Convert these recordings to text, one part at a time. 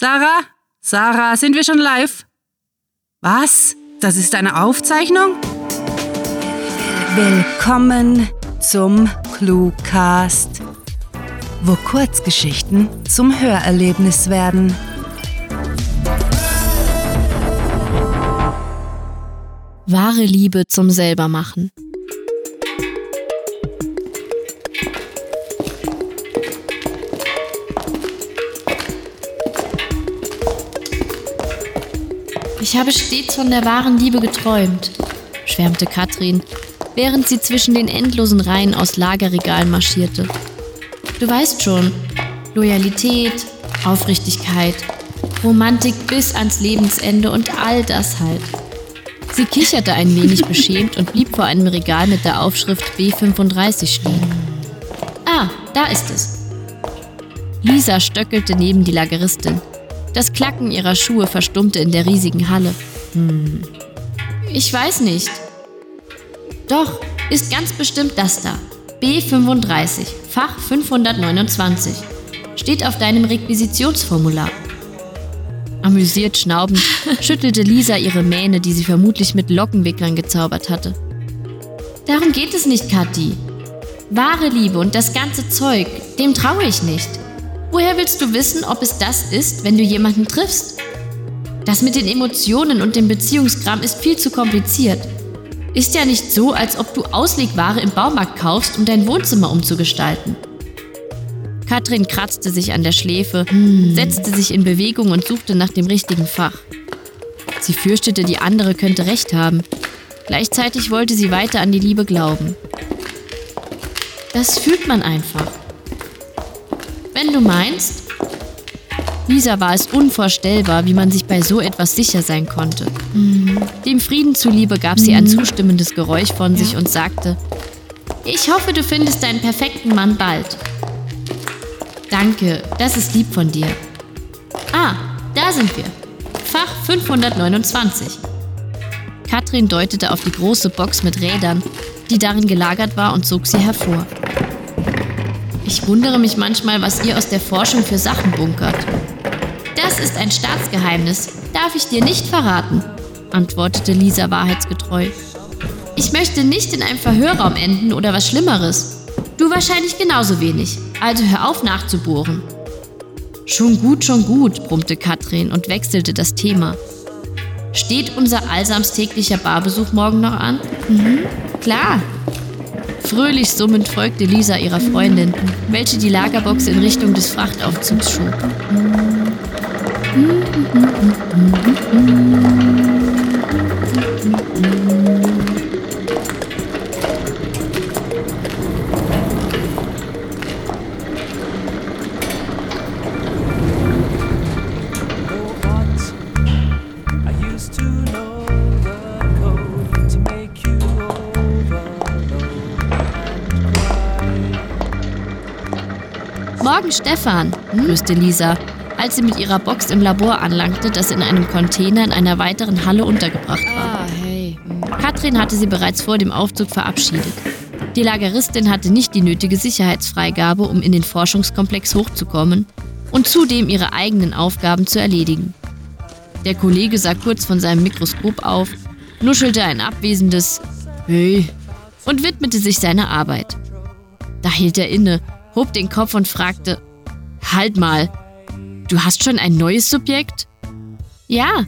Sarah? Sarah, sind wir schon live? Was? Das ist eine Aufzeichnung? Willkommen zum Cluecast, wo Kurzgeschichten zum Hörerlebnis werden. Wahre Liebe zum Selbermachen. Ich habe stets von der wahren Liebe geträumt, schwärmte Katrin, während sie zwischen den endlosen Reihen aus Lagerregalen marschierte. Du weißt schon, Loyalität, Aufrichtigkeit, Romantik bis ans Lebensende und all das halt. Sie kicherte ein wenig beschämt und blieb vor einem Regal mit der Aufschrift B35 stehen. Ah, da ist es. Lisa stöckelte neben die Lageristin. Das Klacken ihrer Schuhe verstummte in der riesigen Halle. Hm. Ich weiß nicht. Doch, ist ganz bestimmt das da. B35, Fach 529. Steht auf deinem Requisitionsformular. Amüsiert schnaubend schüttelte Lisa ihre Mähne, die sie vermutlich mit Lockenwicklern gezaubert hatte. Darum geht es nicht, Kathi. Wahre Liebe und das ganze Zeug, dem traue ich nicht. Woher willst du wissen, ob es das ist, wenn du jemanden triffst? Das mit den Emotionen und dem Beziehungskram ist viel zu kompliziert. Ist ja nicht so, als ob du Auslegware im Baumarkt kaufst, um dein Wohnzimmer umzugestalten. Katrin kratzte sich an der Schläfe, hm. setzte sich in Bewegung und suchte nach dem richtigen Fach. Sie fürchtete, die andere könnte recht haben. Gleichzeitig wollte sie weiter an die Liebe glauben. Das fühlt man einfach. Wenn du meinst. Lisa war es unvorstellbar, wie man sich bei so etwas sicher sein konnte. Mhm. Dem Frieden zuliebe gab sie ein mhm. zustimmendes Geräusch von sich und sagte, ich hoffe, du findest deinen perfekten Mann bald. Danke, das ist lieb von dir. Ah, da sind wir. Fach 529. Katrin deutete auf die große Box mit Rädern, die darin gelagert war und zog sie hervor. Ich wundere mich manchmal, was ihr aus der Forschung für Sachen bunkert. Das ist ein Staatsgeheimnis, darf ich dir nicht verraten, antwortete Lisa wahrheitsgetreu. Ich möchte nicht in einem Verhörraum enden oder was Schlimmeres. Du wahrscheinlich genauso wenig, also hör auf nachzubohren. Schon gut, schon gut, brummte Katrin und wechselte das Thema. Steht unser allsams täglicher Barbesuch morgen noch an? Mhm, klar, Fröhlich summend folgte Lisa ihrer Freundin, welche die Lagerbox in Richtung des Frachtaufzugs schob. Morgen, Stefan, grüßte Lisa, als sie mit ihrer Box im Labor anlangte, das in einem Container in einer weiteren Halle untergebracht war. Ah, hey. Katrin hatte sie bereits vor dem Aufzug verabschiedet. Die Lageristin hatte nicht die nötige Sicherheitsfreigabe, um in den Forschungskomplex hochzukommen und zudem ihre eigenen Aufgaben zu erledigen. Der Kollege sah kurz von seinem Mikroskop auf, nuschelte ein abwesendes Hey und widmete sich seiner Arbeit. Da hielt er inne hob den Kopf und fragte, Halt mal, du hast schon ein neues Subjekt? Ja,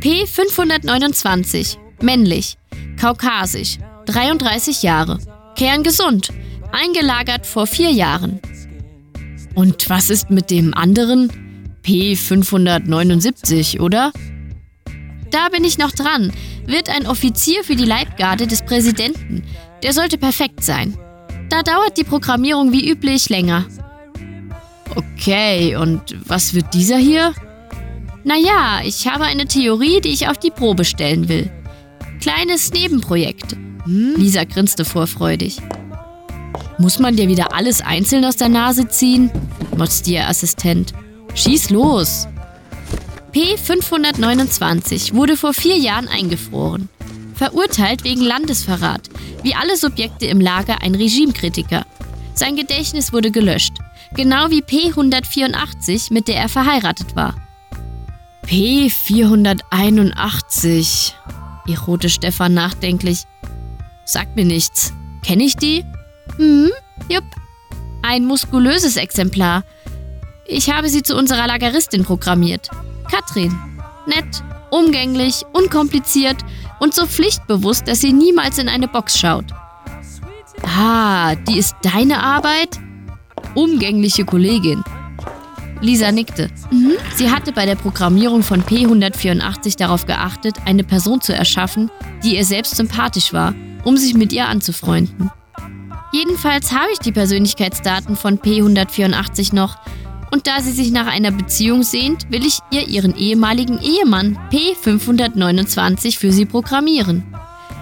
P529, männlich, kaukasisch, 33 Jahre, kerngesund, eingelagert vor vier Jahren. Und was ist mit dem anderen? P579, oder? Da bin ich noch dran. Wird ein Offizier für die Leibgarde des Präsidenten. Der sollte perfekt sein. Da dauert die Programmierung wie üblich länger. Okay, und was wird dieser hier? Naja, ich habe eine Theorie, die ich auf die Probe stellen will. Kleines Nebenprojekt. Lisa grinste vorfreudig. Muss man dir wieder alles einzeln aus der Nase ziehen? motzte ihr Assistent. Schieß los! P529 wurde vor vier Jahren eingefroren. Verurteilt wegen Landesverrat, wie alle Subjekte im Lager ein Regimekritiker. Sein Gedächtnis wurde gelöscht, genau wie P184, mit der er verheiratet war. P481, erote Stefan nachdenklich. Sagt mir nichts. Kenne ich die? Hm, jupp. Ein muskulöses Exemplar. Ich habe sie zu unserer Lageristin programmiert. Katrin. Nett, umgänglich, unkompliziert und so pflichtbewusst, dass sie niemals in eine Box schaut. Ah, die ist deine Arbeit? Umgängliche Kollegin. Lisa nickte. Mhm. Sie hatte bei der Programmierung von P184 darauf geachtet, eine Person zu erschaffen, die ihr selbst sympathisch war, um sich mit ihr anzufreunden. Jedenfalls habe ich die Persönlichkeitsdaten von P184 noch und da sie sich nach einer Beziehung sehnt, will ich ihr ihren ehemaligen Ehemann P529 für sie programmieren.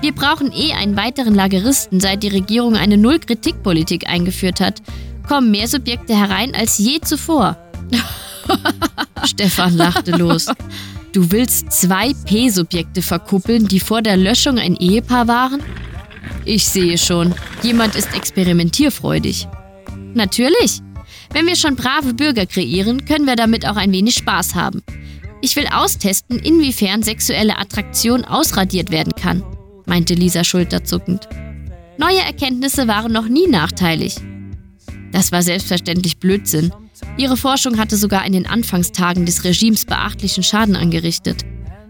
Wir brauchen eh einen weiteren Lageristen, seit die Regierung eine Null-Kritik-Politik eingeführt hat. Kommen mehr Subjekte herein als je zuvor. Stefan lachte los. Du willst zwei P-Subjekte verkuppeln, die vor der Löschung ein Ehepaar waren? Ich sehe schon, jemand ist experimentierfreudig. Natürlich. Wenn wir schon brave Bürger kreieren, können wir damit auch ein wenig Spaß haben. Ich will austesten, inwiefern sexuelle Attraktion ausradiert werden kann, meinte Lisa schulterzuckend. Neue Erkenntnisse waren noch nie nachteilig. Das war selbstverständlich Blödsinn. Ihre Forschung hatte sogar in den Anfangstagen des Regimes beachtlichen Schaden angerichtet.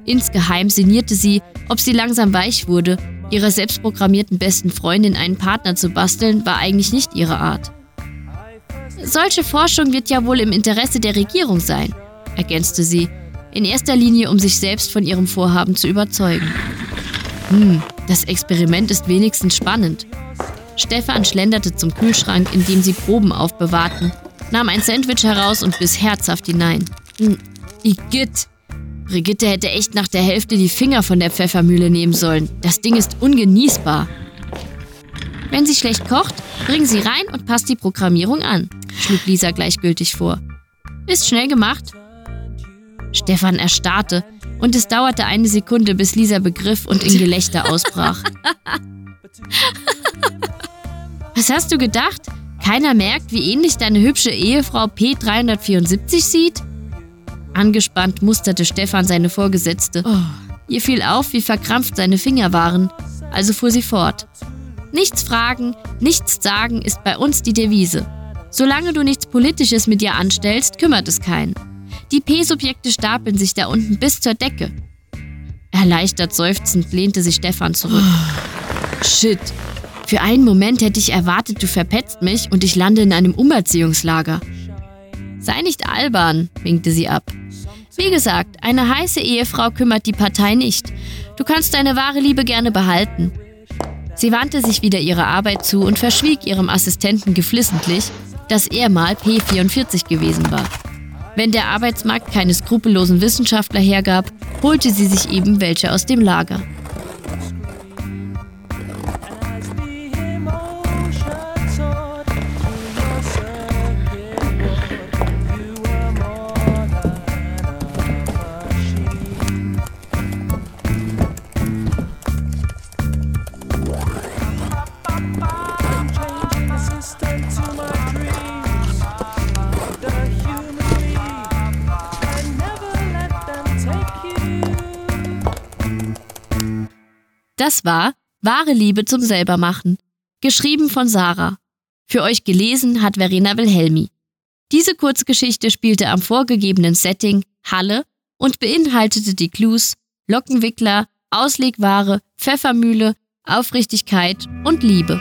Insgeheim sinnierte sie, ob sie langsam weich wurde. Ihrer selbstprogrammierten besten Freundin einen Partner zu basteln, war eigentlich nicht ihre Art. Solche Forschung wird ja wohl im Interesse der Regierung sein, ergänzte sie, in erster Linie um sich selbst von ihrem Vorhaben zu überzeugen. Hm, das Experiment ist wenigstens spannend. Stefan schlenderte zum Kühlschrank, in dem sie Proben aufbewahrten, nahm ein Sandwich heraus und biss herzhaft hinein. Hm, Igitt! Brigitte hätte echt nach der Hälfte die Finger von der Pfeffermühle nehmen sollen. Das Ding ist ungenießbar. Wenn sie schlecht kocht, bring sie rein und passt die Programmierung an, schlug Lisa gleichgültig vor. Ist schnell gemacht. Stefan erstarrte und es dauerte eine Sekunde, bis Lisa begriff und in Gelächter ausbrach. Was hast du gedacht? Keiner merkt, wie ähnlich deine hübsche Ehefrau P374 sieht? Angespannt musterte Stefan seine Vorgesetzte. Oh. Ihr fiel auf, wie verkrampft seine Finger waren, also fuhr sie fort. Nichts fragen, nichts sagen ist bei uns die Devise. Solange du nichts Politisches mit dir anstellst, kümmert es keinen. Die P-Subjekte stapeln sich da unten bis zur Decke. Erleichtert seufzend lehnte sich Stefan zurück. Shit, für einen Moment hätte ich erwartet, du verpetzt mich und ich lande in einem Umerziehungslager. Sei nicht albern, winkte sie ab. Wie gesagt, eine heiße Ehefrau kümmert die Partei nicht. Du kannst deine wahre Liebe gerne behalten. Sie wandte sich wieder ihrer Arbeit zu und verschwieg ihrem Assistenten geflissentlich, dass er mal P44 gewesen war. Wenn der Arbeitsmarkt keine skrupellosen Wissenschaftler hergab, holte sie sich eben welche aus dem Lager. Das war Wahre Liebe zum Selbermachen, geschrieben von Sarah. Für euch gelesen hat Verena Wilhelmi. Diese Kurzgeschichte spielte am vorgegebenen Setting Halle und beinhaltete die Clues Lockenwickler, Auslegware, Pfeffermühle, Aufrichtigkeit und Liebe.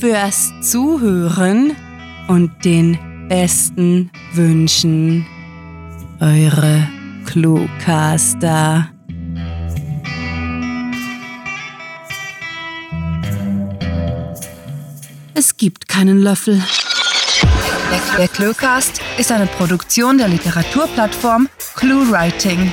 fürs Zuhören und den besten Wünschen. Eure Cluecaster. Es gibt keinen Löffel. Der Cluecast ist eine Produktion der Literaturplattform ClueWriting.